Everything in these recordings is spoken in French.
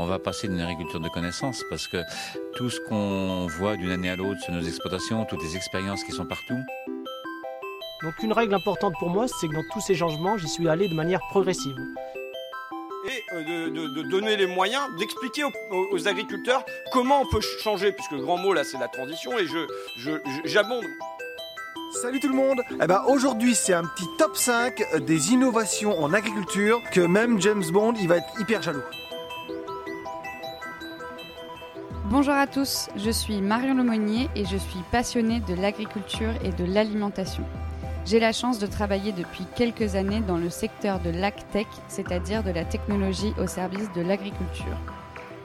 On va passer d'une agriculture de connaissances parce que tout ce qu'on voit d'une année à l'autre sur nos exploitations, toutes les expériences qui sont partout. Donc une règle importante pour moi, c'est que dans tous ces changements, j'y suis allé de manière progressive. Et euh, de, donner les moyens, d'expliquer aux, agriculteurs comment on peut changer, puisque le grand mot là c'est la transition, et je, j'abonde. Salut tout le monde eh ben, Aujourd'hui c'est un petit top 5 des innovations en agriculture que même James Bond il va être hyper jaloux. Bonjour à tous, je suis Marion Lemonnier et je suis passionnée de l'agriculture et de l'alimentation. J'ai la chance de travailler depuis quelques années dans le secteur de l'agtech, c'est-à-dire de la technologie au service de l'agriculture.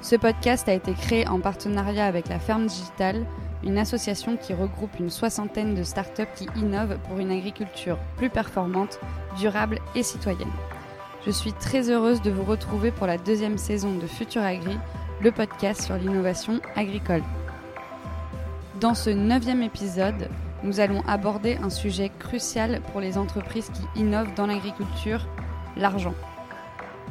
Ce podcast a été créé en partenariat avec la Ferme Digitale, une association qui regroupe une soixantaine de startups qui innovent pour une agriculture plus performante, durable et citoyenne. Je suis très heureuse de vous retrouver pour la deuxième saison de Futur Agri le podcast sur l'innovation agricole. Dans ce neuvième épisode, nous allons aborder un sujet crucial pour les entreprises qui innovent dans l'agriculture, l'argent.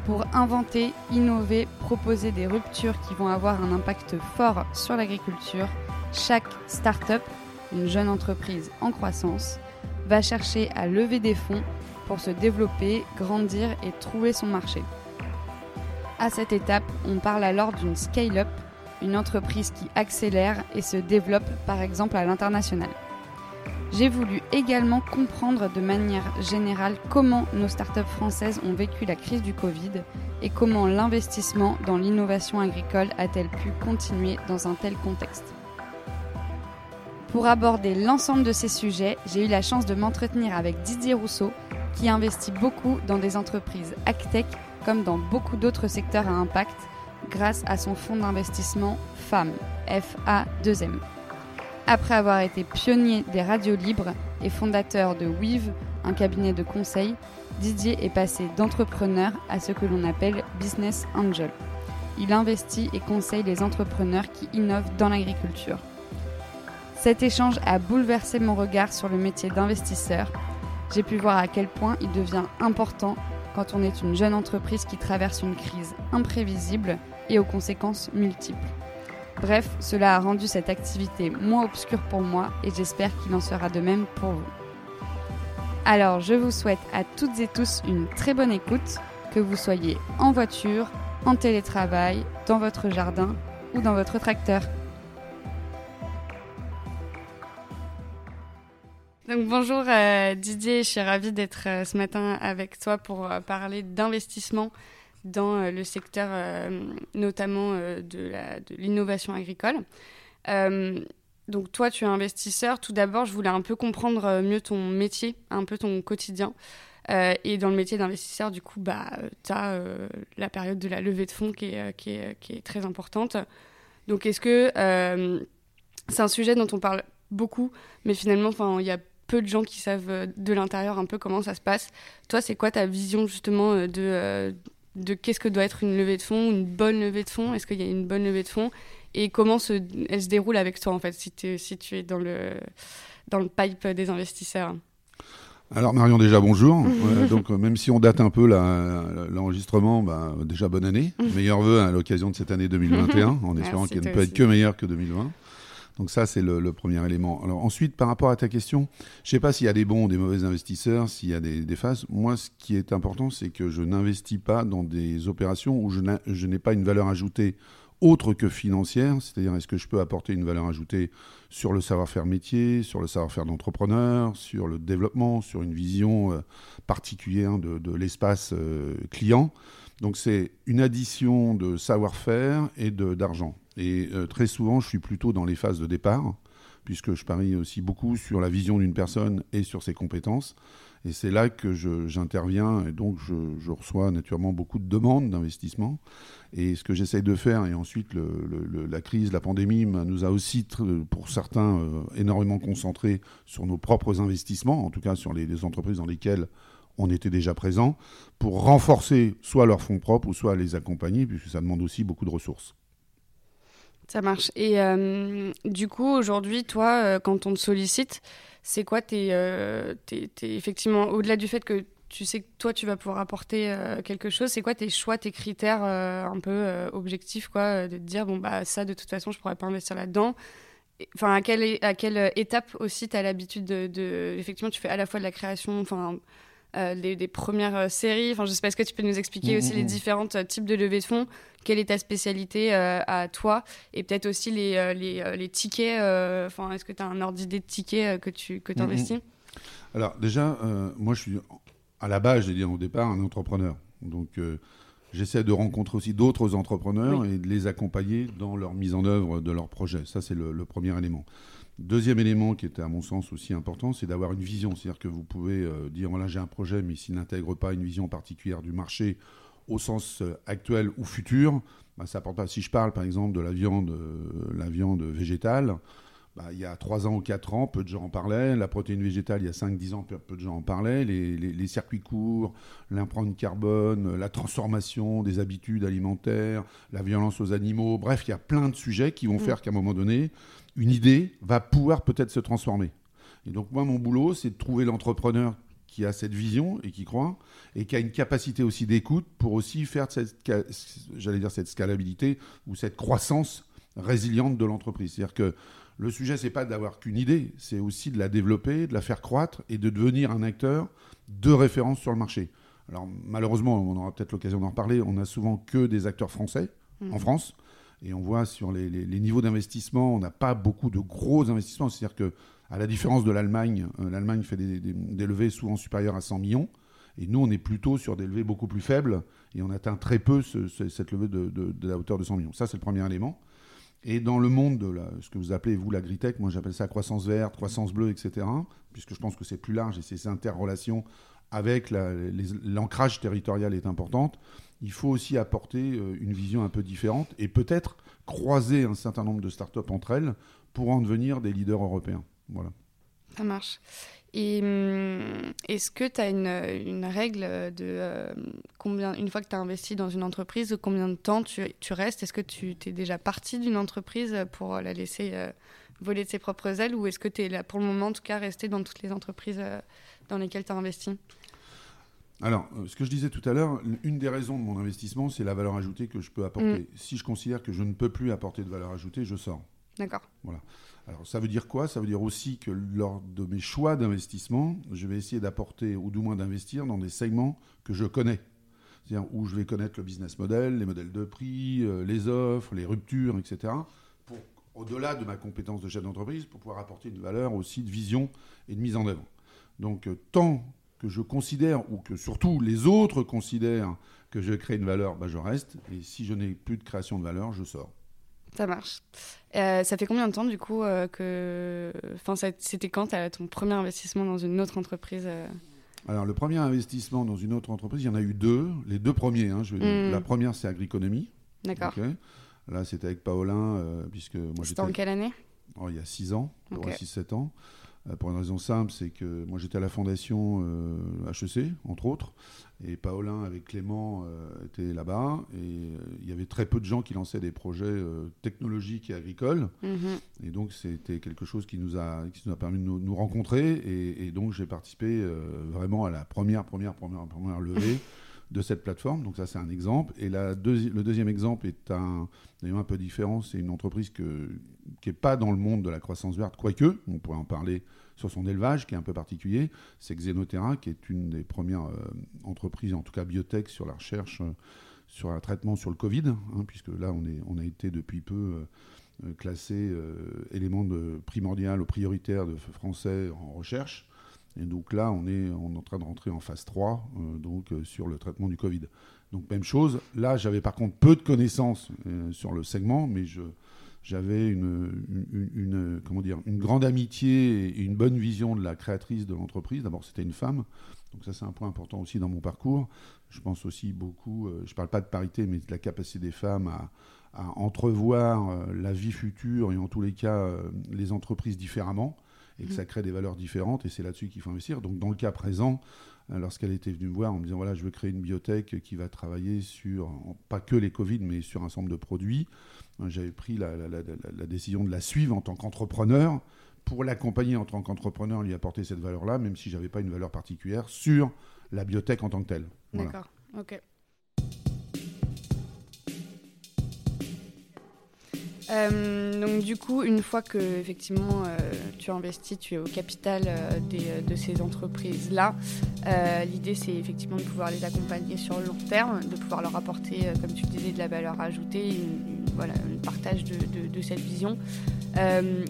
Pour inventer, innover, proposer des ruptures qui vont avoir un impact fort sur l'agriculture, chaque start-up, une jeune entreprise en croissance, va chercher à lever des fonds pour se développer, grandir et trouver son marché. À cette étape, on parle alors d'une scale-up, une entreprise qui accélère et se développe par exemple à l'international. J'ai voulu également comprendre de manière générale comment nos startups françaises ont vécu la crise du Covid et comment l'investissement dans l'innovation agricole a-t-elle pu continuer dans un tel contexte. Pour aborder l'ensemble de ces sujets, j'ai eu la chance de m'entretenir avec Didier Rousseau, qui investit beaucoup dans des entreprises AgTech comme dans beaucoup d'autres secteurs à impact, grâce à son fonds d'investissement FAM, F-A-2-M. Après avoir été pionnier des radios libres et fondateur de Weave, un cabinet de conseil, Didier est passé d'entrepreneur à ce que l'on appelle business angel. Il investit et conseille les entrepreneurs qui innovent dans l'agriculture. Cet échange a bouleversé mon regard sur le métier d'investisseur. J'ai pu voir à quel point il devient important quand on est une jeune entreprise qui traverse une crise imprévisible et aux conséquences multiples. Bref, cela a rendu cette activité moins obscure pour moi et j'espère qu'il en sera de même pour vous. Alors je vous souhaite à toutes et tous une très bonne écoute, que vous soyez en voiture, en télétravail, dans votre jardin ou dans votre tracteur. Donc bonjour euh, Didier, je suis ravie d'être euh, ce matin avec toi pour euh, parler d'investissement dans le secteur notamment de l'innovation agricole. donc toi, tu es investisseur. Tout d'abord, je voulais un peu comprendre mieux ton métier, un peu ton quotidien. et dans le métier d'investisseur, du coup, bah, tu as la période de la levée de fonds qui est, qui est, qui est très importante. Donc est-ce que c'est un sujet dont on parle beaucoup, mais finalement, il y a peu de gens qui savent euh, de l'intérieur un peu comment ça se passe. Toi, c'est quoi ta vision justement euh, de, euh, de qu'est-ce que doit être une levée de fonds, une bonne levée de fonds? Est-ce qu'il y a une bonne levée de fonds? Et comment se, elle se déroule avec toi en fait, si, si tu es dans le, dans le pipe des investisseurs? Alors Marion, déjà bonjour. donc même si on date un peu l'enregistrement, bah, déjà bonne année. Meilleurs vœux à l'occasion de cette année 2021, en espérant qu'elle ne peut être que meilleure que 2020. Donc ça, c'est le, premier élément. Alors ensuite, par rapport à ta question, je ne sais pas s'il y a des bons ou des mauvais investisseurs, s'il y a des, phases. Moi, ce qui est important, c'est que je n'investis pas dans des opérations où je n'ai pas une valeur ajoutée autre que financière, c'est-à-dire est-ce que je peux apporter une valeur ajoutée sur le savoir-faire métier, sur le savoir-faire d'entrepreneur, sur le développement, sur une vision euh, particulière de, l'espace euh, client? Donc c'est une addition de savoir-faire et d'argent. Et euh, très souvent, je suis plutôt dans les phases de départ, puisque je parie aussi beaucoup sur la vision d'une personne et sur ses compétences. Et c'est là que j'interviens, et donc je, reçois naturellement beaucoup de demandes d'investissement. Et ce que j'essaye de faire, et ensuite la crise, la pandémie nous a aussi, pour certains, euh, énormément concentrés sur nos propres investissements, en tout cas sur les, les entreprises dans lesquelles on était déjà présent, pour renforcer soit leurs fonds propres ou soit les accompagner, puisque ça demande aussi beaucoup de ressources. Ça marche. Et euh, du coup, aujourd'hui, toi, euh, quand on te sollicite, c'est quoi tes, euh, effectivement, au-delà du fait que tu sais que toi, tu vas pouvoir apporter quelque chose, c'est quoi tes choix, tes critères un peu objectifs, quoi, de te dire, bon, bah, ça, de toute façon, je pourrais pas investir là-dedans Enfin, à quelle, à quelle étape aussi tu as l'habitude de, Effectivement, tu fais à la fois de la création, enfin, euh, des, premières euh, séries. Enfin, je sais pas, est-ce que tu peux nous expliquer mm, aussi mm, les mm. différents euh, types de levées de fonds? Quelle est ta spécialité à toi? Et peut-être aussi les, les, les tickets. Enfin, est-ce que tu as un ordre d'idée de tickets que tu que investis Alors, déjà, moi, je suis à la base, j'ai dit au départ, un entrepreneur. Donc, J'essaie de rencontrer aussi d'autres entrepreneurs et de les accompagner dans leur mise en œuvre de leurs projets. Ça, c'est le, premier élément. Deuxième élément qui était à mon sens aussi important, c'est d'avoir une vision. C'est-à-dire que vous pouvez euh, dire, voilà, j'ai un projet, mais s'il n'intègre pas une vision particulière du marché au sens euh, actuel ou futur, bah, ça porte pas. Si je parle par exemple de la viande, euh, la viande végétale, bah, il y a 3 ans ou 4 ans, peu de gens en parlaient. La protéine végétale, il y a 5-10 ans, peu, de gens en parlaient. Les, circuits courts, l'empreinte carbone, la transformation des habitudes alimentaires, la violence aux animaux. Bref, il y a plein de sujets qui vont mm. faire qu'à un moment donné, une idée va pouvoir peut-être se transformer. Et donc, moi, mon boulot, c'est de trouver l'entrepreneur qui a cette vision et qui croit, et qui a une capacité aussi d'écoute pour aussi faire cette, j'allais dire, cette scalabilité ou cette croissance résiliente de l'entreprise. C'est-à-dire que le sujet, c'est pas d'avoir qu'une idée, c'est aussi de la développer, de la faire croître et de devenir un acteur de référence sur le marché. Alors malheureusement, on aura peut-être l'occasion d'en reparler, on n'a souvent que des acteurs français en mmh. France. Et on voit sur les, niveaux d'investissement, on n'a pas beaucoup de gros investissements. C'est-à-dire que, à la différence de l'Allemagne, euh, l'Allemagne fait des, levées souvent supérieures à 100 millions. Et nous, on est plutôt sur des levées beaucoup plus faibles. Et on atteint très peu cette levée de, de, la hauteur de 100 millions. Ça, c'est le premier élément. Et dans le monde de ce que vous appelez, vous, l'agritech, moi j'appelle ça croissance verte, croissance bleue, etc., puisque je pense que c'est plus large et ces interrelations avec l'ancrage territorial est importante, il faut aussi apporter euh, une vision un peu différente et peut-être croiser un certain nombre de startups entre elles pour en devenir des leaders européens. Voilà. Ça marche. Et hum, est-ce que tu as une, une, règle de euh, combien, une fois que tu as investi dans une entreprise, combien de temps tu, tu restes? Est-ce que tu es déjà parti d'une entreprise pour la laisser euh, voler de ses propres ailes? Ou est-ce que tu es là pour le moment, en tout cas, resté dans toutes les entreprises euh, dans lesquelles tu as investi? Alors, ce que je disais tout à l'heure, une des raisons de mon investissement, c'est la valeur ajoutée que je peux apporter. Mm. Si je considère que je ne peux plus apporter de valeur ajoutée, je sors. D'accord. Voilà. Alors ça veut dire quoi? Ça veut dire aussi que lors de mes choix d'investissement, je vais essayer d'apporter, ou du moins d'investir dans des segments que je connais. C'est-à-dire où je vais connaître le business model, les modèles de prix, euh, les offres, les ruptures, etc. Pour, au-delà de ma compétence de chef d'entreprise, pour pouvoir apporter une valeur aussi de vision et de mise en œuvre. Donc euh, tant que je considère, ou que surtout les autres considèrent que je crée une valeur, bah, je reste. Et si je n'ai plus de création de valeur, je sors. Ça marche. Euh, ça fait combien de temps du coup euh, que. Enfin, c'était quand ton premier investissement dans une autre entreprise euh Alors, le premier investissement dans une autre entreprise, il y en a eu deux. Les deux premiers. Hein, je hmm. La première, c'est Agriconomie. D'accord. Là, c'était avec Paolin, puisque moi j'étais. C'était en quelle année? Oh, Il y a 6 ans, pour 6-7 ans. Euh, pour une raison simple, c'est que moi j'étais à la fondation HEC, euh, entre autres, et Paolin avec Clément euh, était là-bas, et il y avait très peu de gens qui lançaient des projets technologiques et agricoles, mhm. et donc c'était quelque chose qui nous a, qui nous a permis de nous, rencontrer, et, donc j'ai participé vraiment à la première, première, première, première levée. de cette plateforme. Donc ça, c'est un exemple. Et la le deuxième exemple est un, un peu différent. C'est une entreprise que, qui n'est pas dans le monde de la croissance verte, quoique, on pourrait en parler sur son élevage, qui est un peu particulier. C'est Xenoterra, qui est une des premières euh, entreprises, en tout cas biotech, sur la recherche, euh, sur un traitement sur le Covid, hein, puisque là, on, est, on a été depuis peu euh, classé élément de, primordial ou prioritaire de français en recherche. Et donc là, on est, on est en train de rentrer en phase 3, donc sur le traitement du Covid. Donc même chose. Là, j'avais par contre peu de connaissances sur le segment, mais je, j'avais une, comment dire, une grande amitié et une bonne vision de la créatrice de l'entreprise. D'abord, c'était une femme. Donc ça, c'est un point important aussi dans mon parcours. Je pense aussi beaucoup, euh, je ne parle pas de parité, mais de la capacité des femmes à, entrevoir euh, la vie future et en tous les cas euh, les entreprises différemment et que mmh. ça crée des valeurs différentes et c'est là-dessus qu'il faut investir. Donc dans le cas présent, lorsqu'elle était venue me voir en me disant voilà, je veux créer une biotech qui va travailler sur, pas que les Covid, mais sur un ensemble de produits, j'avais pris la, décision de la suivre en tant qu'entrepreneur pour l'accompagner en tant qu'entrepreneur, lui apporter cette valeur-là, même si je n'avais pas une valeur particulière sur la biotech en tant que telle. D'accord, ok. Euh, donc du coup, une fois que effectivement euh, tu investis, tu es au capital euh, de ces entreprises-là, l'idée c'est effectivement de pouvoir les accompagner sur le long terme, de pouvoir leur apporter, comme tu disais, de la valeur ajoutée, voilà, un partage de, de, cette vision.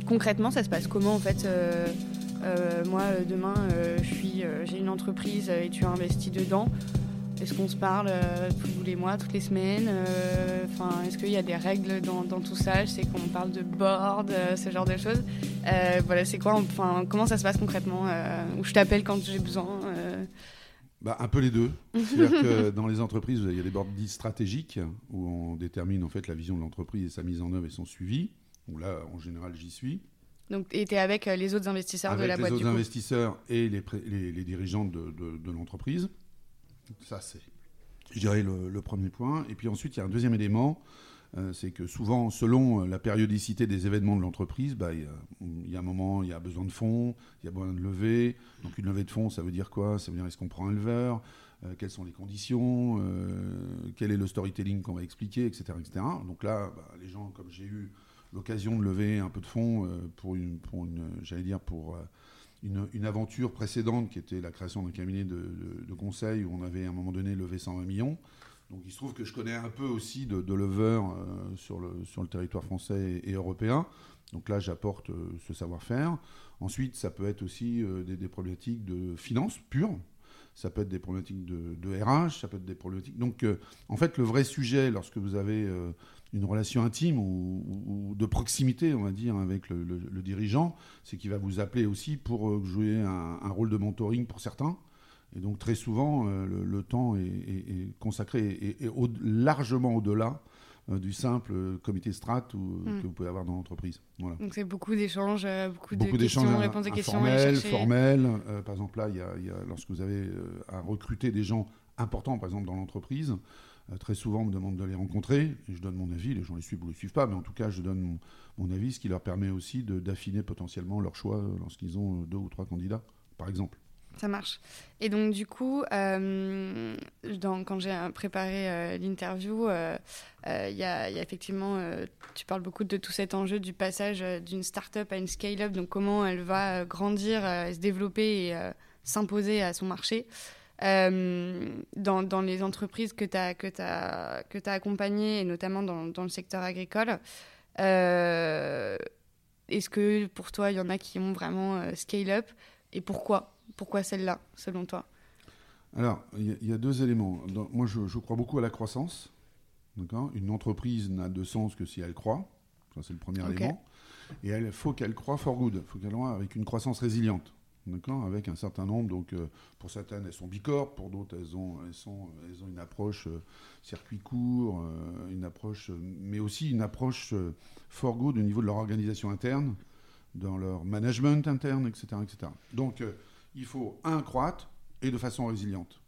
concrètement, ça se passe comment en fait Moi, demain, j'ai une entreprise et tu as investi dedans. Est-ce qu'on se parle euh, tous les mois, toutes les semaines euh, Enfin, Est-ce qu'il y a des règles dans, tout ça? Je sais qu'on parle de board, euh, ce genre de choses. voilà, c'est quoi Enfin, comment ça se passe concrètement Ou je t'appelle quand j'ai besoin bah, un peu les deux. C'est-à-dire que dans les entreprises, il y a des boards dits stratégiques où on détermine en fait la vision de l'entreprise et sa mise en œuvre et son suivi. Où là, en général, j'y suis. Donc, et tu es avec les autres investisseurs de la boîte Avec les autres investisseurs et les, les, dirigeants de, de, de l'entreprise. Ça, c'est, je dirais, le, premier point. Et puis ensuite, il y a un deuxième élément. Euh, c'est que souvent, selon euh, la périodicité des événements de l'entreprise, bah, il, y a, un moment, il y a besoin de fonds, il y a besoin de lever. Donc une levée de fonds, ça veut dire quoi? Ça veut dire est-ce qu'on prend un leveur? Euh, Quelles sont les conditions? Quel est le storytelling qu'on va expliquer, etc. etc. Donc là, bah, les gens, comme j'ai eu l'occasion de lever un peu de fonds pour une j'allais dire, pour une, aventure précédente qui était la création d'un cabinet de, conseil où on avait à un moment donné levé 120 millions. Donc il se trouve que je connais un peu aussi de, de euh, sur, le, sur le territoire français et, européen. Donc là, j'apporte euh, ce savoir-faire. Ensuite, ça peut être aussi euh, des, problématiques de finances pures. Ça peut être des problématiques de, de RH, ça peut être des problématiques. Donc, en fait, le vrai sujet, lorsque vous avez une relation intime ou, de proximité, on va dire, avec le, dirigeant, c'est qu'il va vous appeler aussi pour euh, jouer un, rôle de mentoring pour certains. Et donc très souvent, euh, le, temps est, consacré et, largement au-delà euh, du simple comité strat hmm. que vous pouvez avoir dans l'entreprise. Voilà. Donc c'est beaucoup d'échanges, beaucoup, de questions, réponses à questions. Formels, formels. par exemple là, il y, a, lorsque vous avez à recruter des gens importants, par exemple dans l'entreprise, euh, très souvent, on me demande de les rencontrer je donne mon avis. Les gens les suivent ou les suivent pas, mais en tout cas, je donne mon, avis, ce qui leur permet aussi d'affiner potentiellement leur choix lorsqu'ils ont deux ou trois candidats, par exemple. Ça marche. Et donc, du coup, euh, quand j'ai préparé euh, l'interview, il y, a effectivement, tu parles beaucoup de tout cet enjeu du passage d'une start-up à une scale-up, donc comment elle va grandir, se développer et s'imposer à son marché. Euh, dans, dans, les entreprises que tu as, que as, que as accompagnées, et notamment dans, dans le secteur agricole. Euh, est-ce que pour toi, il y en a qui ont vraiment euh, scale up? Et pourquoi? Pourquoi celle-là, selon toi? Alors, il y, a deux éléments. moi, je, je, crois beaucoup à la croissance. Une entreprise n'a de sens que si elle croit. Ça, c'est le premier élément. Et il faut qu'elle croit for good. Il faut qu'elle croit avec une croissance résiliente avec un certain nombre. Donc, euh, pour certaines, elles sont bicorps, pour d'autres, elles ont, elles, sont, elles ont une approche euh, circuit court, euh, une approche, mais aussi une approche for good au niveau de leur organisation interne, dans leur management interne, etc. etc. Donc, il faut un croître et de façon résiliente.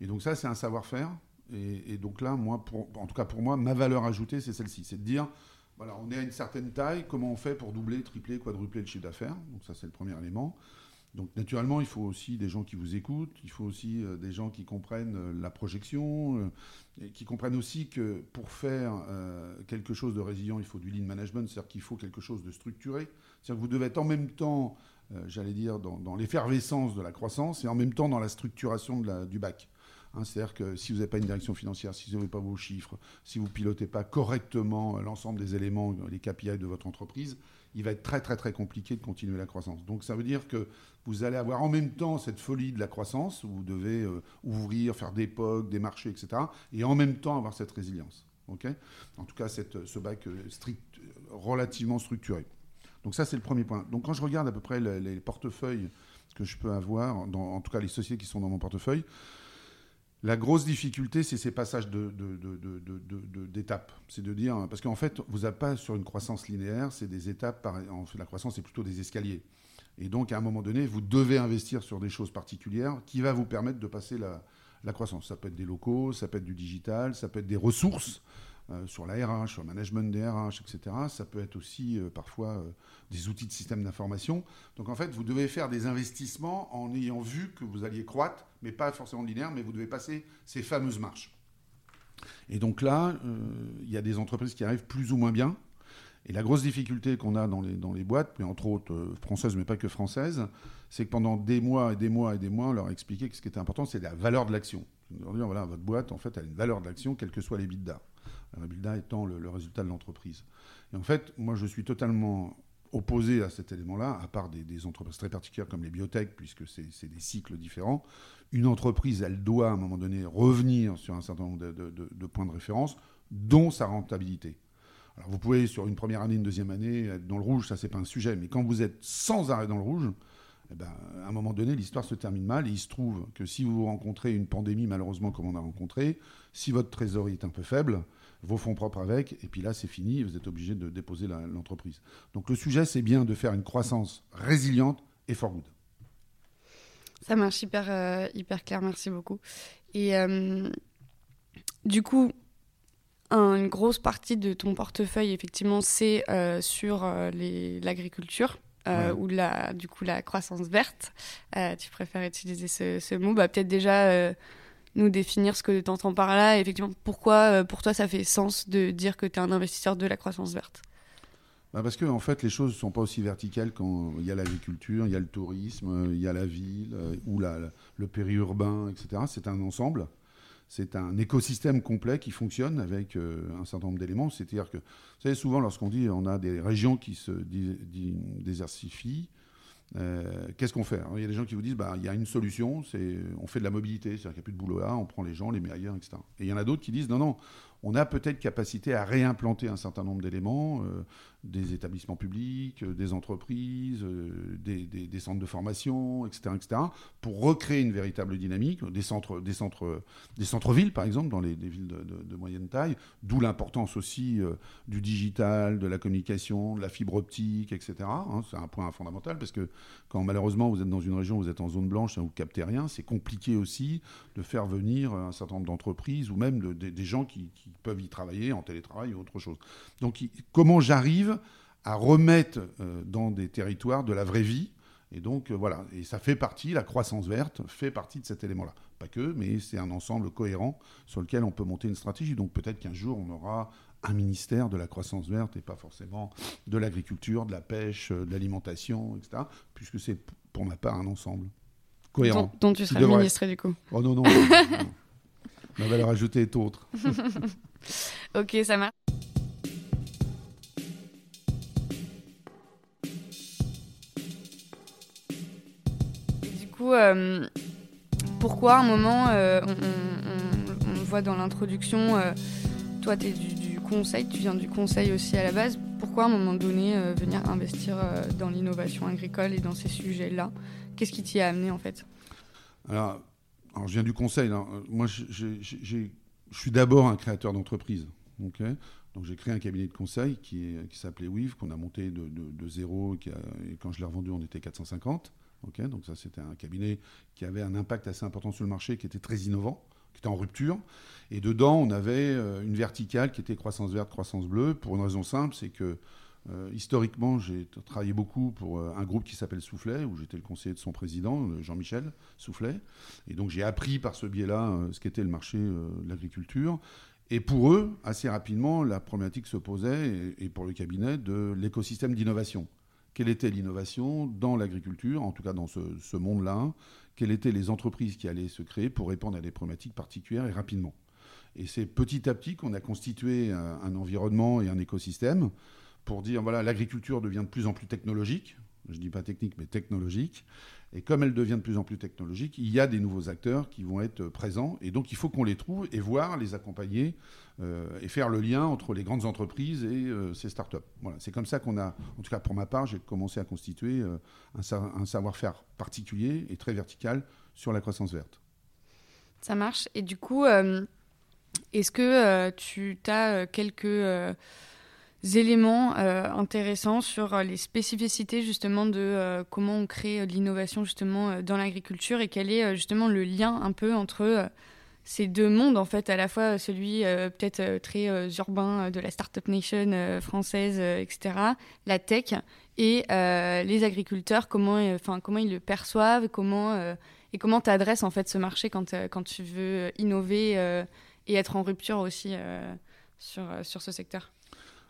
Et donc, ça, c'est un savoir-faire. Et, donc là, moi, en tout cas pour moi, ma valeur ajoutée, c'est celle-ci. C'est de dire, voilà, on est à une certaine taille, comment on fait pour doubler, tripler, quadrupler le chiffre d'affaires? Donc ça, c'est le premier élément. Donc naturellement, il faut aussi des gens qui vous écoutent, il faut aussi euh, des gens qui comprennent euh, la projection, euh, et qui comprennent aussi que pour faire quelque chose de résilient, il faut du lean management, c'est-à-dire qu'il faut quelque chose de structuré. C'est-à-dire que vous devez être en même temps, j'allais dire, dans, l'effervescence de la croissance et en même temps dans la structuration du bac. Hein, c'est-à-dire que si vous n'avez pas une direction financière, si vous n'avez pas vos chiffres, si vous pilotez pas correctement l'ensemble des éléments, les KPI de votre entreprise, il va être très très très compliqué de continuer la croissance. Donc ça veut dire que vous allez avoir en même temps cette folie de la croissance, où vous devez euh, ouvrir, faire des POC, des marchés, etc., et en même temps avoir cette résilience. en tout cas, ce bac euh, strict, relativement structuré. Donc ça, c'est le premier point. Donc quand je regarde à peu près les, portefeuilles que je peux avoir, en tout cas les sociétés qui sont dans mon portefeuille, la grosse difficulté, c'est ces passages d'étapes. C'est de dire, parce qu'en fait, vous n'êtes pas sur une croissance linéaire, c'est des étapes. La croissance, c'est plutôt des escaliers. Et donc, à un moment donné, vous devez investir sur des choses particulières qui va vous permettre de passer la, croissance. Ça peut être des locaux, ça peut être du digital, ça peut être des ressources. sur la RH, sur le management des RH, etc. Ça peut être aussi parfois des outils de système d'information. Donc en fait, vous devez faire des investissements en ayant vu que vous alliez croître, mais pas forcément linéaire, mais vous devez passer ces fameuses marches. Et donc là, il y a des entreprises qui arrivent plus ou moins bien, et la grosse difficulté qu'on a dans les, dans les boîtes, mais entre autres euh, françaises, mais pas que françaises, c'est que pendant des mois et des mois et des mois, on leur a expliqué que ce qui était important, c'est la valeur de l'action. Leur dire, voilà, votre boîte, en fait, a une valeur de l'action, quels que soient les bidas. Les bidas étant le, résultat de l'entreprise. Et en fait, moi, je suis totalement opposé à cet élément-là, à part des, entreprises très particulières comme les biotech, puisque c'est des cycles différents. Une entreprise, elle doit à un moment donné revenir sur un certain nombre de, points de référence, dont sa rentabilité. Alors vous pouvez, sur une première année, une deuxième année, être dans le rouge, ça c'est pas un sujet. Mais quand vous êtes sans arrêt dans le rouge, eh ben, à un moment donné, l'histoire se termine mal. Et il se trouve que si vous rencontrez une pandémie, malheureusement, comme on a rencontré, si votre trésorerie est un peu faible, vos fonds propres avec, et puis là, c'est fini, vous êtes obligé de déposer l'entreprise. Donc le sujet, c'est bien de faire une croissance résiliente et for good. Ça marche hyper, euh, hyper clair, merci beaucoup. Et euh, du coup, une grosse partie de ton portefeuille, effectivement, c'est euh, sur l'agriculture. Ou la, du coup la croissance verte. tu préfères utiliser ce, mot? Bah, Peut-être déjà nous définir ce que tu entends par là. Et effectivement, pourquoi pour toi ça fait sens de dire que tu es un investisseur de la croissance verte? Bah parce que en fait, les choses ne sont pas aussi verticales quand il y a l'agriculture, il y a le tourisme, il y a la ville ou la, le périurbain, etc. C'est un ensemble c'est un écosystème complet qui fonctionne avec euh, un certain nombre d'éléments. C'est-à-dire que, vous savez, souvent, lorsqu'on dit on a des régions qui se désertifient, euh, qu'est-ce qu'on fait Il y a des gens qui vous disent bah, il y a une solution, c'est on fait de la mobilité, c'est-à-dire qu'il n'y a plus de boulot là, on prend les gens, les met ailleurs, etc. Et il y en a d'autres qui disent non, non, on a peut-être capacité à réimplanter un certain nombre d'éléments, euh, des établissements publics, euh, des entreprises, euh, des, centres de formation, etc., etc., pour recréer une véritable dynamique, des centres, des centres, des centres-villes, par exemple, dans les, villes de, moyenne taille, d'où l'importance aussi du digital, de la communication, de la fibre optique, etc. Hein, c'est un point fondamental, parce que quand malheureusement vous êtes dans une région, vous êtes en zone blanche, hein, vous captez rien, c'est compliqué aussi de faire venir un certain nombre d'entreprises ou même des gens qui peuvent y travailler en télétravail ou autre chose. Donc comment j'arrive à remettre euh, dans des territoires de la vraie vie? Et donc euh, voilà, et ça fait partie, la croissance verte fait partie de cet élément-là. Pas que, mais c'est un ensemble cohérent sur lequel on peut monter une stratégie. Donc peut-être qu'un jour on aura un ministère de la croissance verte et pas forcément de l'agriculture, de la pêche, euh, de l'alimentation, etc. Puisque c'est pour ma part un ensemble cohérent. Dont, tu seras le ministre du coup. Oh non, non. non. La valeur ajoutée est autre. ok, ça marche. du coup, euh, pourquoi à un moment, euh, on, voit dans l'introduction, euh, toi tu es du, conseil, tu viens du conseil aussi à la base, pourquoi à un moment donné venir investir dans l'innovation agricole et dans ces sujets-là? Qu'est-ce qui t'y a amené en fait? Alors, alors, je viens du conseil. Moi, je, suis d'abord un créateur d'entreprise. donc, j'ai créé un cabinet de conseil qui, qui s'appelait WIV, qu'on a monté de, zéro. et quand je l'ai revendu, on était 450. donc, ça, c'était un cabinet qui avait un impact assez important sur le marché, qui était très innovant, qui était en rupture. Et dedans, on avait euh, une verticale qui était croissance verte, croissance bleue, pour une raison simple c'est que euh, historiquement, j'ai travaillé beaucoup pour euh, un groupe qui s'appelle Soufflet, où j'étais le conseiller de son président, euh, Jean-Michel Soufflet. Et donc j'ai appris par ce biais-là ce qu'était le marché de l'agriculture. Et pour eux, assez rapidement, la problématique se posait, et, pour le cabinet, de l'écosystème d'innovation. Quelle était l'innovation dans l'agriculture, en tout cas dans ce, monde-là? Quelles étaient les entreprises qui allaient se créer pour répondre à des problématiques particulières et rapidement? Et c'est petit à petit qu'on a constitué un environnement et un écosystème pour dire voilà, l'agriculture devient de plus en plus technologique. Je ne dis pas technique, mais technologique. Et comme elle devient de plus en plus technologique, il y a des nouveaux acteurs qui vont être présents. Et donc, il faut qu'on les trouve et voir, les accompagner euh, et faire le lien entre les grandes entreprises et euh, ces startups. Voilà, c'est comme ça qu'on a, en tout cas pour ma part, j'ai commencé à constituer euh, un, savoir-faire particulier et très vertical sur la croissance verte. Ça marche. Et du coup, est-ce que tu as quelques éléments euh, intéressants sur euh, les spécificités justement de euh, comment on crée l'innovation justement dans l'agriculture et quel est justement le lien un peu entre ces deux mondes, en fait, à la fois celui peut-être très urbain de la Startup Nation française, etc., la tech, et les agriculteurs, comment, enfin, comment ils le perçoivent, comment, et comment tu adresses en fait ce marché quand, quand tu veux innover et être en rupture aussi sur, sur ce secteur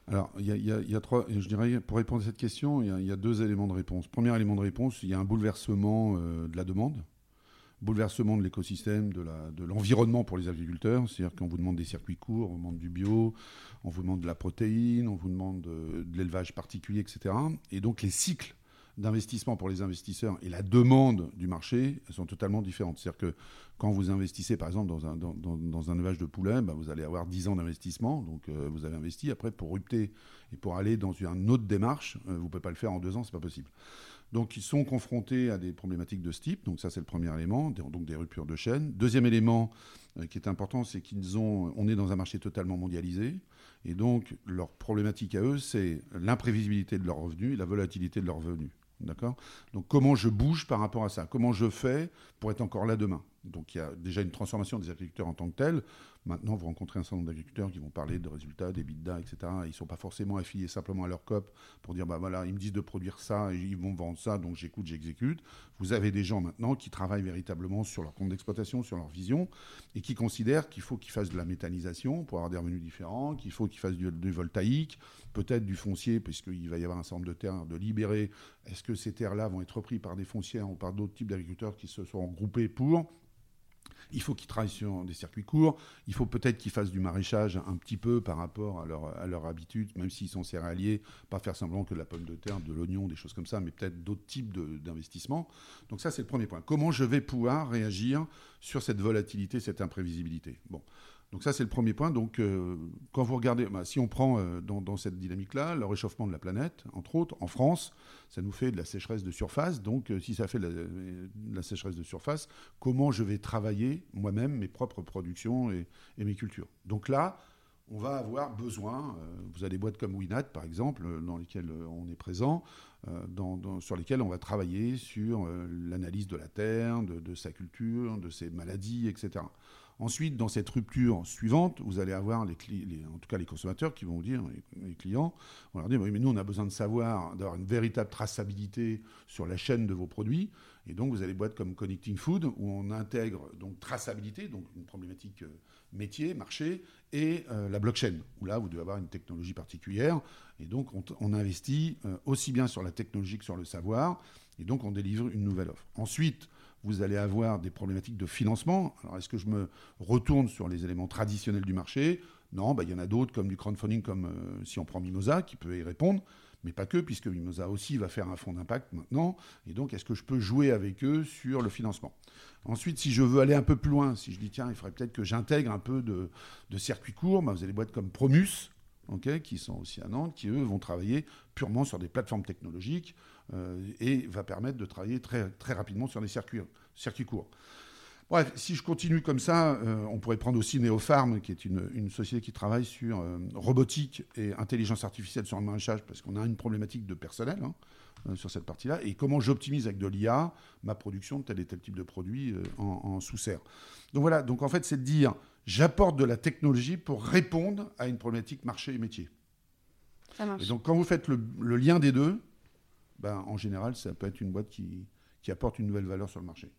alors, il y, a, trois, je dirais, pour répondre à cette question, il y, a deux éléments de réponse. Premier élément de réponse, il y a un bouleversement euh, de la demande, bouleversement de l'écosystème, de l'environnement pour les agriculteurs. C'est-à-dire qu'on vous demande des circuits courts, on vous demande du bio, on vous demande de la protéine, on vous demande de, de l'élevage particulier, etc. Et donc, les cycles d'investissement pour les investisseurs et la demande du marché sont totalement différentes. C'est-à-dire que quand vous investissez, par exemple, dans un, élevage de poulets, bah, vous allez avoir 10 ans d'investissement. Donc, euh, vous avez investi. Après, pour rupter et pour aller dans une autre démarche, euh, vous ne pouvez pas le faire en deux ans, c'est pas possible. Donc, ils sont confrontés à des problématiques de ce type. Donc, ça, c'est le premier élément, donc des ruptures de chaîne. Deuxième élément euh, qui est important, c'est qu'ils ont, on est dans un marché totalement mondialisé. Et donc, leur problématique à eux, c'est l'imprévisibilité de leurs revenus et la volatilité de leurs revenus. D'accord? Donc comment je bouge par rapport à ça? Comment je fais pour être encore là demain? Donc il y a déjà une transformation des agriculteurs en tant que tels. Maintenant, vous rencontrez un certain nombre d'agriculteurs qui vont parler de résultats, des bidas, etc. Ils ne sont pas forcément affiliés simplement à leur COP pour dire, bah voilà, ils me disent de produire ça, et ils vont vendre ça, donc j'écoute, j'exécute. Vous avez des gens maintenant qui travaillent véritablement sur leur compte d'exploitation, sur leur vision, et qui considèrent qu'il faut qu'ils fassent de la méthanisation pour avoir des revenus différents, qu'il faut qu'ils fassent du, du voltaïque, peut-être du foncier, puisqu'il va y avoir un certain nombre de terres de libérer. Est-ce que ces terres-là vont être reprises par des foncières ou par d'autres types d'agriculteurs qui se sont regroupés pour il faut qu'ils travaillent sur des circuits courts. Il faut peut-être qu'ils fassent du maraîchage un petit peu par rapport à leur, à leur habitude, même s'ils sont céréaliers, pas faire semblant que de la pomme de terre, de l'oignon, des choses comme ça, mais peut-être d'autres types d'investissements. Donc ça, c'est le premier point. Comment je vais pouvoir réagir sur cette volatilité, cette imprévisibilité? Bon. Donc ça, c'est le premier point. Donc euh, quand vous regardez, bah, si on prend euh, dans, cette dynamique-là, le réchauffement de la planète, entre autres, en France, ça nous fait de la sécheresse de surface. Donc euh, si ça fait de la, sécheresse de surface, comment je vais travailler moi-même mes propres productions et, mes cultures? Donc là, on va avoir besoin, vous avez des boîtes comme Winat par exemple, dans lesquelles on est présent, sur lesquelles on va travailler sur l'analyse de la terre, de, de, sa culture, de ses maladies, etc. Ensuite, dans cette rupture suivante, vous allez avoir les, en tout cas les consommateurs qui vont vous dire, les, clients, on leur dire, mais nous on a besoin de savoir, d'avoir une véritable traçabilité sur la chaîne de vos produits. Et donc vous avez des boîtes comme Connecting Food où on intègre donc traçabilité, donc une problématique euh, métier, marché, et euh, la blockchain, où là vous devez avoir une technologie particulière. Et donc on, investit euh, aussi bien sur la technologie que sur le savoir. Et donc on délivre une nouvelle offre. Ensuite, vous allez avoir des problématiques de financement. Alors, est-ce que je me retourne sur les éléments traditionnels du marché? Non, bah, il y en a d'autres, comme du crowdfunding, comme euh, si on prend Mimosa, qui peut y répondre, mais pas que, puisque Mimosa aussi va faire un fonds d'impact maintenant. Et donc, est-ce que je peux jouer avec eux sur le financement? Ensuite, si je veux aller un peu plus loin, si je dis, tiens, il faudrait peut-être que j'intègre un peu de, de circuits courts, bah, vous avez des boîtes comme Promus, qui sont aussi à Nantes, qui eux vont travailler purement sur des plateformes technologiques et va permettre de travailler très, très rapidement sur des circuits, circuits courts. Bref, si je continue comme ça, euh, on pourrait prendre aussi Neopharm, qui est une, une société qui travaille sur euh, robotique et intelligence artificielle sur le maraîchage, parce qu'on a une problématique de personnel hein, sur cette partie-là, et comment j'optimise avec de l'IA ma production de tel et tel type de produit en, en sous-serre. Donc voilà, donc en fait, c'est de dire, j'apporte de la technologie pour répondre à une problématique marché et métier. Ça marche. Et donc quand vous faites le, le lien des deux, ben, en général, ça peut être une boîte qui, qui apporte une nouvelle valeur sur le marché.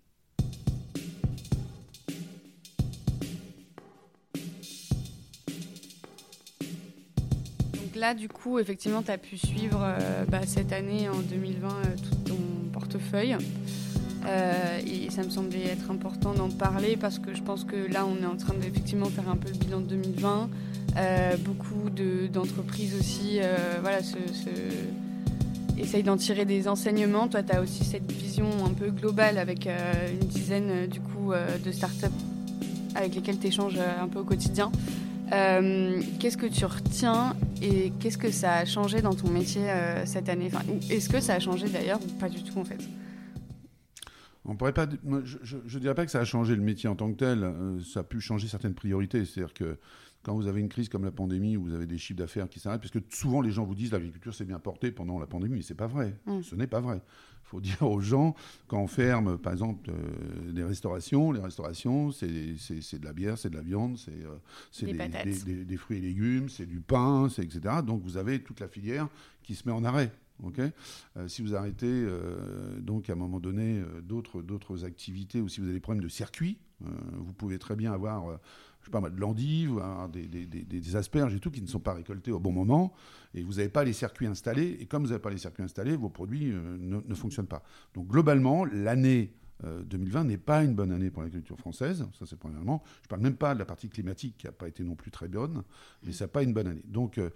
Donc là, du coup, effectivement, tu as pu suivre euh, bah, cette année, en 2020, euh, tout ton portefeuille. Euh, et ça me semblait être important d'en parler parce que je pense que là, on est en train d'effectivement faire un peu le bilan de 2020. beaucoup d'entreprises aussi voilà, se essaye d'en tirer des enseignements. Toi, tu as aussi cette vision un peu globale avec euh, une dizaine euh, du coup euh, de startups avec lesquelles tu échanges un peu au quotidien. qu'est-ce que tu retiens et qu'est-ce que ça a changé dans ton métier cette année? Est-ce que ça a changé d'ailleurs ou pas du tout en fait? On pourrait pas, je ne dirais pas que ça a changé le métier en tant que tel. ça a pu changer certaines priorités. C'est-à-dire que quand vous avez une crise comme la pandémie, où vous avez des chiffres d'affaires qui s'arrêtent, parce que souvent les gens vous disent l'agriculture s'est bien portée pendant la pandémie, mais c'est pas vrai. Mm. Ce n'est pas vrai. Il faut dire aux gens, quand on ferme, par exemple, euh, des restaurations, les restaurations, c'est de la bière, c'est de la viande, c'est euh, des, des, fruits et légumes, c'est du pain, etc. Donc vous avez toute la filière qui se met en arrêt. Euh, si vous arrêtez donc à un moment donné d'autres activités ou si vous avez des problèmes de circuit, vous pouvez très bien avoir je sais pas, de l'endive, des, des, des, asperges et tout qui ne sont pas récoltés au bon moment, et vous n'avez pas les circuits installés, et comme vous n'avez pas les circuits installés, vos produits euh, ne, fonctionnent pas. Donc globalement, l'année 2020 euh, n'est pas une bonne année pour l'agriculture française, ça c'est premièrement. Je ne parle même pas de la partie climatique qui n'a pas été non plus très bonne, mais ça n'a pas une bonne année. Donc euh,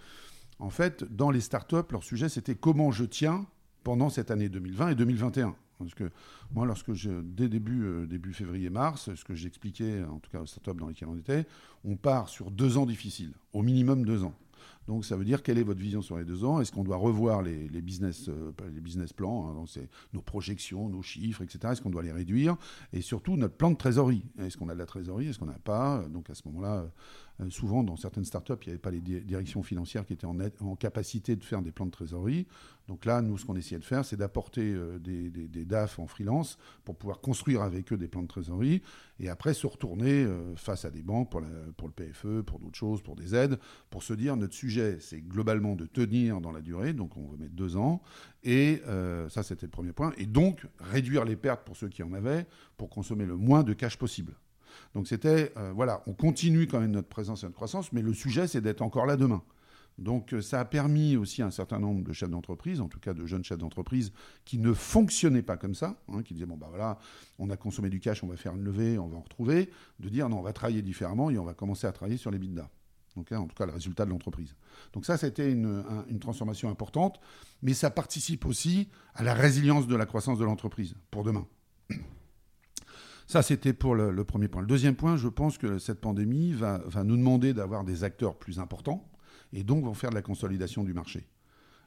en fait, dans les startups, leur sujet c'était comment je tiens pendant cette année 2020 et 2021. Parce que moi, lorsque je, dès début, euh, début février-mars, ce que j'expliquais, en tout cas aux startups dans lesquelles on était, on part sur deux ans difficiles, au minimum deux ans. Donc ça veut dire quelle est votre vision sur les deux ans? Est-ce qu'on doit revoir les, business, euh, les business plans, hein, nos projections, nos chiffres, etc. Est-ce qu'on doit les réduire? Et surtout notre plan de trésorerie. Est-ce qu'on a de la trésorerie? Est-ce qu'on n'a pas? Donc à ce moment-là, euh, souvent dans certaines startups, il n'y avait pas les directions financières qui étaient en, capacité de faire des plans de trésorerie. Donc là, nous, ce qu'on essayait de faire, c'est d'apporter euh, des, DAF en freelance pour pouvoir construire avec eux des plans de trésorerie et après se retourner euh, face à des banques pour, pour le PFE, pour d'autres choses, pour des aides, pour se dire notre sujet, c'est globalement de tenir dans la durée, donc on veut mettre deux ans, et ça c'était le premier point, et donc réduire les pertes pour ceux qui en avaient, pour consommer le moins de cash possible. Donc c'était, voilà, on continue quand même notre présence et notre croissance, mais le sujet c'est d'être encore là demain. Donc euh, ça a permis aussi à un certain nombre de chefs d'entreprise, en tout cas de jeunes chefs d'entreprise, qui ne fonctionnaient pas comme ça, hein, qui disaient, bon ben voilà, on a consommé du cash, on va faire une levée, on va en retrouver, de dire, non, on va travailler différemment et on va commencer à travailler sur les bidas. Donc, hein, en tout cas, le résultat de l'entreprise. Donc ça, c'était une, une, transformation importante, mais ça participe aussi à la résilience de la croissance de l'entreprise pour demain. Ça, c'était pour le, premier point. Le deuxième point, je pense que cette pandémie va, nous demander d'avoir des acteurs plus importants, et donc vont faire de la consolidation du marché.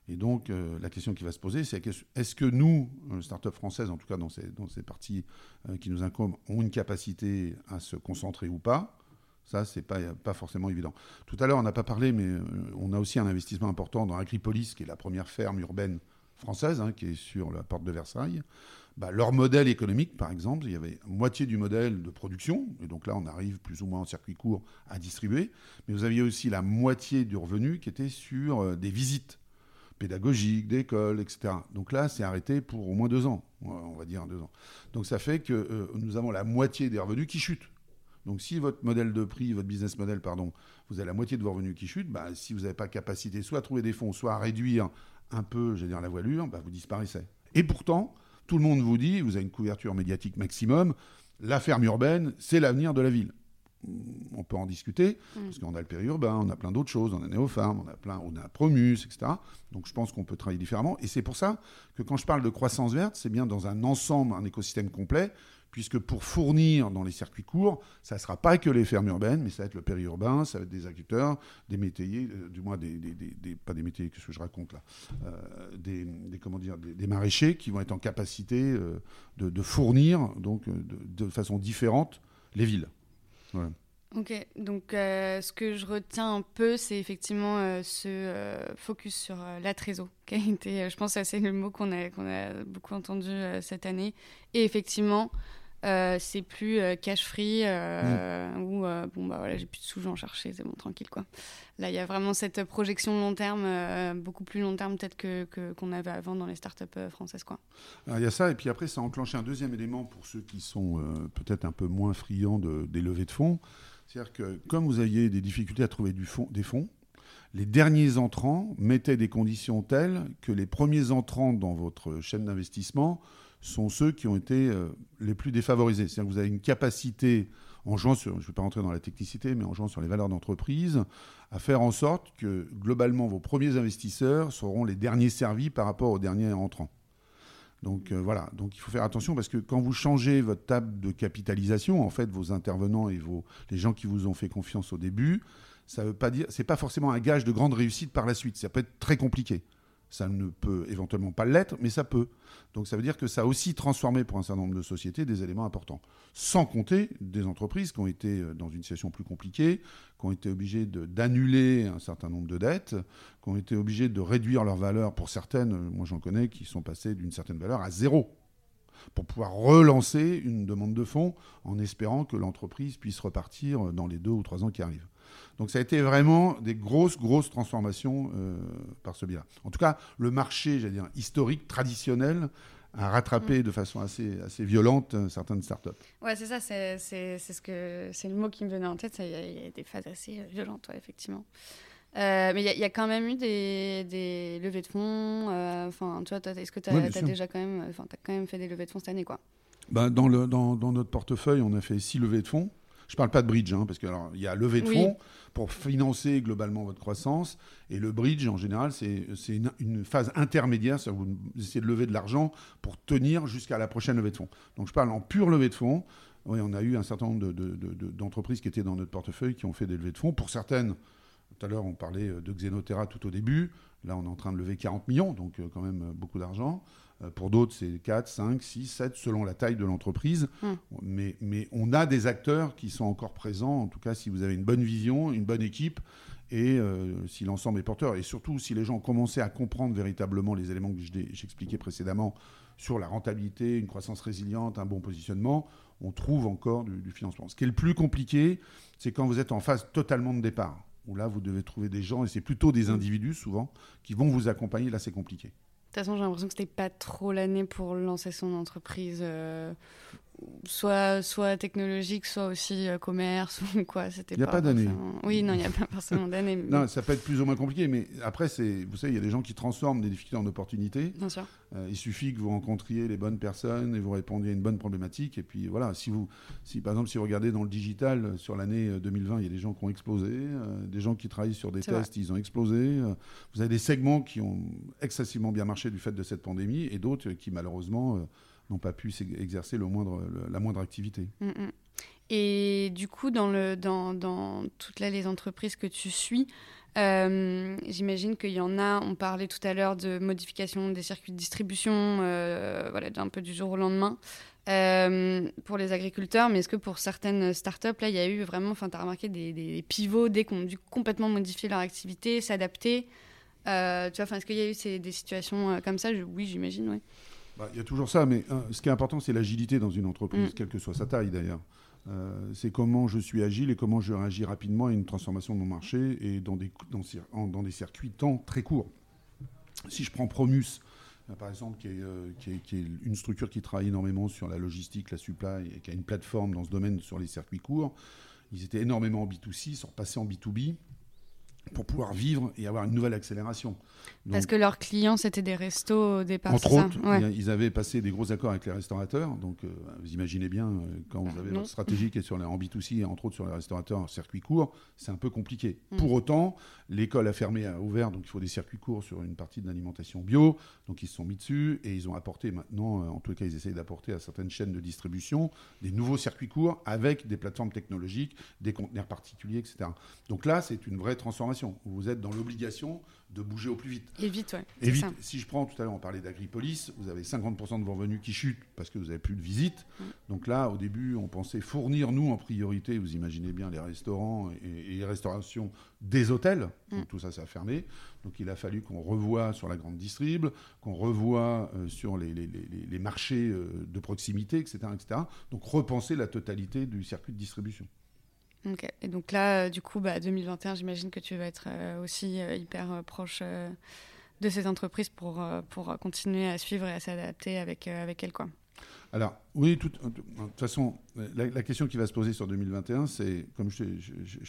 Et donc, euh, la question qui va se poser, c'est est-ce que nous, euh, start-up françaises, en tout cas dans ces, dans ces parties euh, qui nous incombent, ont une capacité à se concentrer ou pas? Ça, c'est pas, pas forcément évident. Tout à l'heure, on n'a pas parlé, mais on a aussi un investissement important dans Agripolis, qui est la première ferme urbaine française, hein, qui est sur la porte de Versailles. Bah, leur modèle économique, par exemple, il y avait moitié du modèle de production, et donc là on arrive plus ou moins en circuit court à distribuer, mais vous aviez aussi la moitié du revenu qui était sur euh, des visites pédagogiques, d'écoles, etc. Donc là c'est arrêté pour au moins deux ans, on va dire deux ans. Donc ça fait que euh, nous avons la moitié des revenus qui chutent. Donc si votre modèle de prix, votre business model, pardon, vous avez la moitié de vos revenus qui chutent, bah, si vous n'avez pas capacité soit à trouver des fonds, soit à réduire un peu, je dire, la voilure, bah, vous disparaissez. Et pourtant, tout le monde vous dit, vous avez une couverture médiatique maximum, la ferme urbaine, c'est l'avenir de la ville. On peut en discuter, mm. parce qu'on a le périurbain, on a plein d'autres choses, on a Néopharm, on a plein, on a Promus, etc. Donc je pense qu'on peut travailler différemment. Et c'est pour ça que quand je parle de croissance verte, c'est bien dans un ensemble, un écosystème complet, puisque pour fournir dans les circuits courts, ça ne sera pas que les fermes urbaines, mais ça va être le périurbain, ça va être des agriculteurs, des métayers, euh, du moins des, pas des métayers, qu'est-ce que je raconte là, euh, des, comment dire, des, maraîchers qui vont être en capacité euh, de, fournir donc de, façon différente les villes. Ok, donc ce que je retiens un peu, c'est effectivement ce focus sur la trésor, qui a été, je pense, c'est le mot qu'on a, qu'on a beaucoup entendu cette année. Et effectivement, euh, c'est plus euh, cash free euh, mm. ou bon bah voilà j'ai plus de sous j'en chercher c'est bon tranquille quoi. Là il y a vraiment cette projection long terme beaucoup plus long terme peut-être que qu'on avait avant dans les startups françaises quoi. Il y a ça et puis après ça a enclenché un deuxième élément pour ceux qui sont peut-être un peu moins friands de, des levées de fonds. C'est-à-dire que comme vous aviez des difficultés à trouver du fond, des fonds les derniers entrants mettaient des conditions telles que les premiers entrants dans votre chaîne d'investissement sont ceux qui ont été euh, les plus défavorisés. C'est-à-dire que vous avez une capacité, en jouant sur, je ne vais pas rentrer dans la technicité, mais en jouant sur les valeurs d'entreprise, à faire en sorte que globalement vos premiers investisseurs seront les derniers servis par rapport aux derniers entrants. Donc euh, voilà, donc il faut faire attention parce que quand vous changez votre table de capitalisation, en fait, vos intervenants et vos, les gens qui vous ont fait confiance au début, ça veut pas dire, c'est pas forcément un gage de grande réussite par la suite. Ça peut être très compliqué. Ça ne peut éventuellement pas l'être, mais ça peut. Donc ça veut dire que ça a aussi transformé pour un certain nombre de sociétés des éléments importants. Sans compter des entreprises qui ont été euh, dans une situation plus compliquée, qui ont été obligées d'annuler un certain nombre de dettes, qui ont été obligées de réduire leur valeur pour certaines, euh, moi j'en connais, qui sont passées d'une certaine valeur à zéro pour pouvoir relancer une demande de fonds en espérant que l'entreprise puisse repartir dans les deux ou trois ans qui arrivent. Donc ça a été vraiment des grosses, grosses transformations euh, par ce biais-là. En tout cas, le marché, j'allais dire, historique, traditionnel, a rattrapé mm. de façon assez, assez violente euh, certaines startups. Ouais, c'est ça, c'est, ce que, c'est le mot qui me venait en tête. Il y, a des phases assez violentes, effectivement. Euh, mais il y, a quand même eu des, des levées de fonds. Enfin, tu vois, est-ce que tu as, déjà quand même, quand même fait des levées de fonds cette année, quoi? Ben, dans, le, dans, dans, notre portefeuille, on a fait six levées de fonds. Je ne parle pas de bridge, hein, parce qu'il y a levée de fonds pour financer globalement votre croissance. Et le bridge, en général, c'est une, phase intermédiaire. Vous essayez de lever de l'argent pour tenir jusqu'à la prochaine levée de fonds. Donc je parle en pure levée de fonds. Oui, on a eu un certain nombre d'entreprises qui étaient dans notre portefeuille qui ont fait des levées de fonds. Pour certaines, tout à l'heure, on parlait de Xenotera tout au début. Là, on est en train de lever 40 millions, donc euh, quand même euh, beaucoup d'argent. Euh, pour d'autres, c'est 4, 5, 6, 7, selon la taille de l'entreprise. Hum. Mais, mais on a des acteurs qui sont encore présents, en tout cas si vous avez une bonne vision, une bonne équipe, et euh, si l'ensemble est porteur. Et surtout, si les gens commencé à comprendre véritablement les éléments que j'expliquais précédemment sur la rentabilité, une croissance résiliente, un bon positionnement, on trouve encore du, du financement. Ce qui est le plus compliqué, c'est quand vous êtes en phase totalement de départ, où là, vous devez trouver des gens, et c'est plutôt des individus souvent, qui vont vous accompagner. Là, c'est compliqué. De toute façon, j'ai l'impression que c'était pas trop l'année pour lancer son entreprise. Euh, soit, soit technologique, soit aussi euh, commerce ou quoi. Il n'y a pas, d'année. Oui, non, il n'y a pas forcément d'année. Non, ça peut être plus ou moins compliqué, mais après, c'est, vous savez, il y a des gens qui transforment des difficultés en opportunités. Bien sûr. Euh, il suffit que vous rencontriez les bonnes personnes et vous répondiez à une bonne problématique. Et puis voilà, si vous, si par exemple, si vous regardez dans le digital euh, sur l'année 2020, il y a des gens qui ont explosé, des gens qui travaillent sur des tests, ils ont explosé. vous avez des segments qui ont excessivement bien marché du fait de cette pandémie et d'autres qui malheureusement n'ont pas pu exercer la moindre activité. Mm, mm. Et du coup, dans, toutes les entreprises que tu suis, euh, j'imagine qu'il y en a, on parlait tout à l'heure de modification des circuits de distribution, euh, voilà, un peu du jour au lendemain, euh, pour les agriculteurs, mais est-ce que pour certaines startups, là, il y a eu vraiment, enfin, tu as remarqué des, pivots dès qu'on a dû complètement modifier leur activité, s'adapter tu vois, est-ce qu'il y a eu ces, des situations comme ça? Oui, j'imagine, oui. Bah, il y a toujours ça, mais hein, ce qui est important, c'est l'agilité dans une entreprise, mm. quelle que soit sa taille d'ailleurs. Euh, c'est comment je suis agile et comment je réagis rapidement à une transformation de mon marché et dans des, dans, des circuits temps très courts. Si je prends Promus, euh, par exemple, euh, qui est, qui, est, une structure qui travaille énormément sur la logistique, la supply, et qui a une plateforme dans ce domaine sur les circuits courts, ils étaient énormément en B2C, ils sont repassés en B2B pour pouvoir vivre et avoir une nouvelle accélération. Parce que leurs clients, c'était des restos au départ. Entre autres, ils avaient passé des gros accords avec les restaurateurs. Donc, euh, vous imaginez bien, euh, quand vous avez votre stratégie qui est sur les, en B2C, et entre autres sur les restaurateurs en circuit court, c'est un peu compliqué. Mm. Pour autant, l'école a fermé, a ouvert, donc il faut des circuits courts sur une partie de l'alimentation bio. Donc, ils se sont mis dessus et ils ont apporté maintenant, euh, en tout cas, ils essayent d'apporter à certaines chaînes de distribution des nouveaux circuits courts avec des plateformes technologiques, des conteneurs particuliers, etc. Donc là, c'est une vraie transformation. Vous êtes dans l'obligation de bouger au plus vite. Et vite, ouais. Et vite. Si je prends, tout à l'heure, on parlait d'Agripolis, vous avez 50% de vos revenus qui chutent parce que vous n'avez plus de visites. Donc là, au début, on pensait fournir, nous, en priorité, vous imaginez bien, les restaurants et, les restaurations des hôtels. Mm. Donc tout ça, ça a fermé. Donc il a fallu qu'on revoie sur la grande distrib, qu'on revoie euh, sur les, les, les, marchés euh, de proximité, etc., etc. Donc repenser la totalité du circuit de distribution. Ok. Et donc là, euh, du coup, bah, 2021, j'imagine que tu vas être euh, aussi euh, hyper proche de ces entreprises pour, continuer à suivre et à s'adapter avec, avec. Quoi. Alors, oui, de toute façon, la, question qui va se poser sur 2021, c'est, comme je,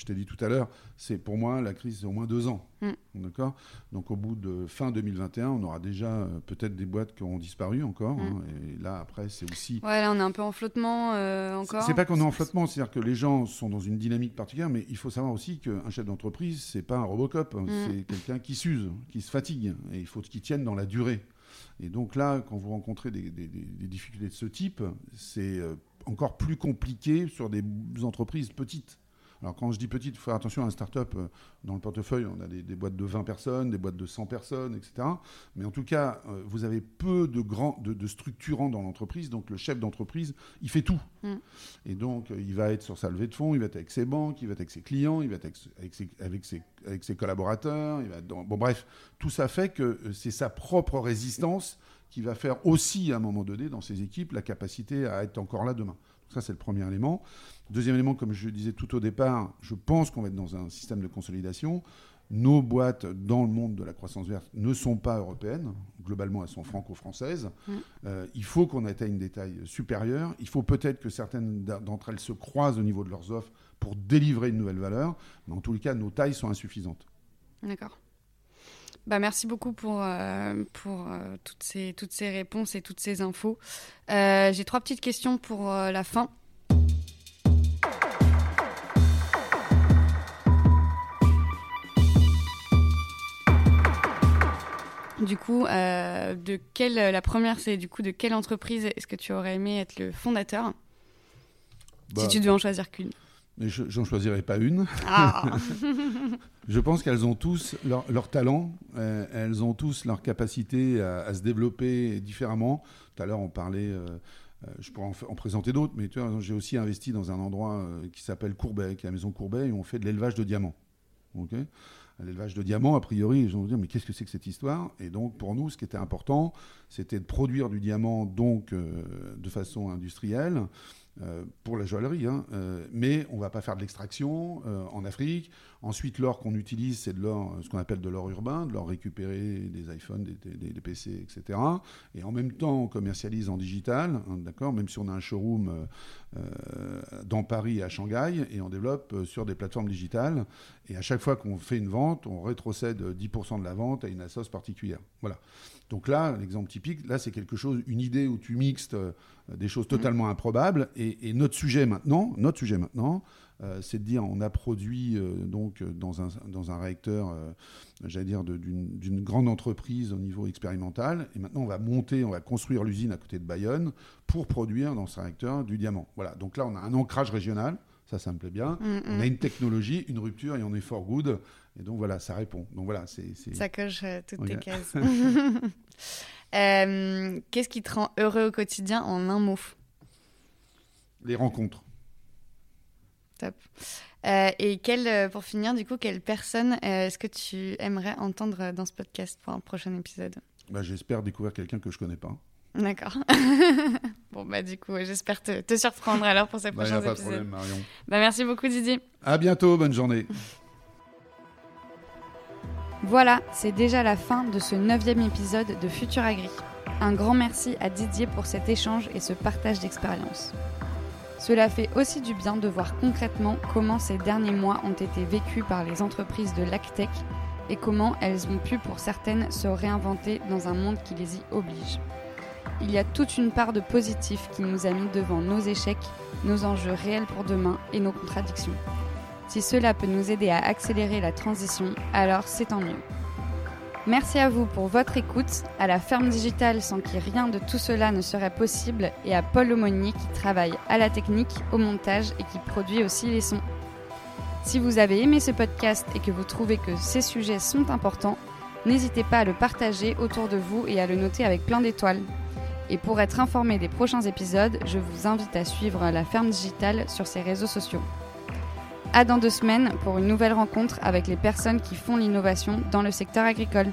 t'ai dit tout à l'heure, c'est pour moi, la crise, c'est au moins deux ans. Mm. D'accord? Donc, au bout de fin 2021, on aura déjà euh, peut-être des boîtes qui auront disparu encore. Mm. Hein, et là, après, c'est aussi. Ouais, là, on est un peu en flottement euh, encore. C'est pas qu'on est en flottement, c'est-à-dire que les gens sont dans une dynamique particulière, mais il faut savoir aussi qu'un chef d'entreprise, c'est pas un Robocop, hein, mm. c'est quelqu'un qui s'use, qui se fatigue, et il faut qu'il tienne dans la durée. Et donc là, quand vous rencontrez des, difficultés de ce type, c'est euh, encore plus compliqué sur des entreprises petites. Alors quand je dis petite, il faut faire attention à un start-up. Euh, dans le portefeuille, on a des, boîtes de 20 personnes, des boîtes de 100 personnes, etc. Mais en tout cas, euh, vous avez peu de, grands, de, structurants dans l'entreprise. Donc le chef d'entreprise, il fait tout. Mm. Et donc, il va être sur sa levée de fonds, il va être avec ses banques, il va être avec ses clients, il va être avec ses, avec ses, avec ses collaborateurs. Il va Bon, bref, tout ça fait que c'est sa propre résistance qui va faire aussi, à un moment donné, dans ses équipes, la capacité à être encore là demain. Ça, c'est le premier élément. Deuxième élément, comme je disais tout au départ, je pense qu'on va être dans un système de consolidation. Nos boîtes dans le monde de la croissance verte ne sont pas européennes. Globalement, elles sont franco-françaises. Mm. Euh, il faut qu'on atteigne des tailles supérieures. Il faut peut-être que certaines d'entre elles se croisent au niveau de leurs offres pour délivrer une nouvelle valeur. Mais en tous les cas, nos tailles sont insuffisantes. D'accord. Bah, merci beaucoup pour, euh, pour euh, toutes, ces, toutes ces réponses et toutes ces infos. J'ai trois petites questions pour la fin. Du coup, de quelle, la première, c'est du coup de quelle entreprise est-ce que tu aurais aimé être le fondateur? Si bah, tu devais en choisir qu'une. Mais je n'en choisirais pas une. Ah. je pense qu'elles ont tous leur, talent, euh, elles ont tous leur capacité à, se développer différemment. Tout à l'heure, on parlait, euh, euh, je pourrais en, présenter d'autres, mais j'ai aussi investi dans un endroit qui s'appelle Courbet, qui est la maison Courbet, et on fait de l'élevage de diamants. L'élevage de diamants, a priori, je vais vous dire, mais qu'est-ce que c'est que cette histoire? Et donc, pour nous, ce qui était important, c'était de produire du diamant donc de façon industrielle. Euh, pour la joaillerie, hein, euh, mais on ne va pas faire de l'extraction euh, en Afrique. Ensuite, l'or qu'on utilise, c'est de l'or, ce qu'on appelle de l'or urbain, de l'or récupéré des iPhones, des, PC, etc. Et en même temps, on commercialise en digital, hein, d'accord, même si on a un showroom dans Paris et à Shanghai, et on développe sur des plateformes digitales. Et à chaque fois qu'on fait une vente, on rétrocède 10% de la vente à une assoce particulière. Voilà. Donc là, l'exemple typique, là, c'est quelque chose, une idée où tu mixtes euh, des choses totalement improbables. Et, notre sujet maintenant, notre sujet maintenant, euh, c'est de dire, on a produit euh, donc dans un, dans un réacteur, j'allais dire, d'une grande entreprise au niveau expérimental. Et maintenant, on va monter, on va construire l'usine à côté de Bayonne pour produire dans ce réacteur du diamant. Voilà. Donc là, on a un ancrage régional. Ça, ça me plaît bien. Mm, on a une technologie, une rupture et on est for good. Et donc voilà, ça répond. Donc voilà, c'est. Ça coche euh, toutes tes cases. Euh, qu'est-ce qui te rend heureux au quotidien en un mot? Les rencontres. Top. Euh, et quelle, pour finir, du coup, quelle personne est-ce que tu aimerais entendre dans ce podcast pour un prochain épisode? Bah, J'espère découvrir quelqu'un que je connais pas. D'accord. bon, bah, du coup, j'espère te, surprendre alors pour ces bah, prochains épisodes. Pas de problème, Marion. Bah, merci beaucoup, Didier. À bientôt, bonne journée. Voilà, c'est déjà la fin de ce neuvième épisode de Futur Agri. Un grand merci à Didier pour cet échange et ce partage d'expérience. Cela fait aussi du bien de voir concrètement comment ces derniers mois ont été vécus par les entreprises de l'ACTEC et comment elles ont pu pour certaines se réinventer dans un monde qui les y oblige. Il y a toute une part de positif qui nous a mis devant nos échecs, nos enjeux réels pour demain et nos contradictions. Si cela peut nous aider à accélérer la transition, alors c'est tant mieux. Merci à vous pour votre écoute, à la ferme digitale sans qui rien de tout cela ne serait possible et à Paul Aumonier qui travaille à la technique, au montage et qui produit aussi les sons. Si vous avez aimé ce podcast et que vous trouvez que ces sujets sont importants, n'hésitez pas à le partager autour de vous et à le noter avec plein d'étoiles. Et pour être informé des prochains épisodes, je vous invite à suivre la ferme digitale sur ses réseaux sociaux. À dans deux semaines pour une nouvelle rencontre avec les personnes qui font l'innovation dans le secteur agricole.